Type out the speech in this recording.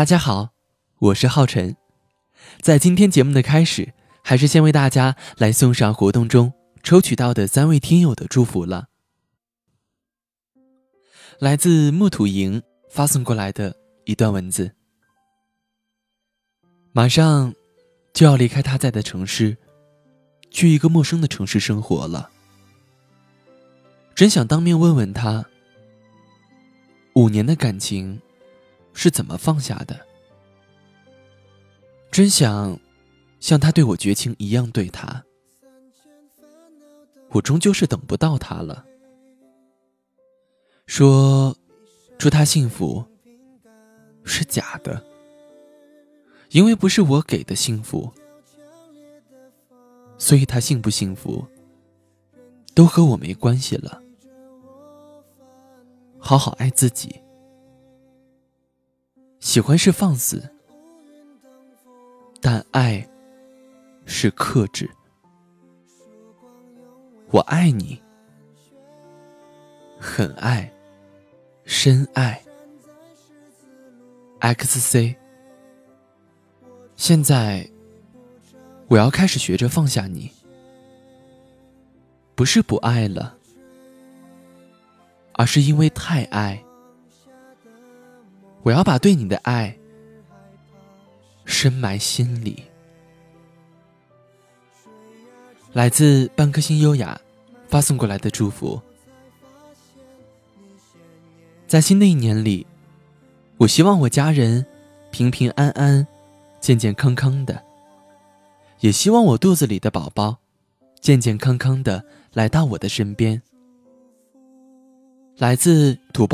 大家好，我是浩辰。在今天节目的开始，还是先为大家来送上活动中抽取到的三位听友的祝福了。来自木土营发送过来的一段文字。马上就要离开他在的城市，去一个陌生的城市生活了。真想当面问问他，五年的感情是怎么放下的？真想像他对我绝情一样对他，我终究是等不到他了。说祝他幸福是假的，因为不是我给的幸福，所以他幸不幸福都和我没关系了。好好爱自己，喜欢是放肆，但爱是克制。我爱你，很爱。深爱，XC。现在，我要开始学着放下你，不是不爱了，而是因为太爱。我要把对你的爱深埋心里。来自半颗心优雅发送过来的祝福。在新的一年里，我希望我家人平平安安、健健康康的，也希望我肚子里的宝宝健健康康的来到我的身边。来自土包。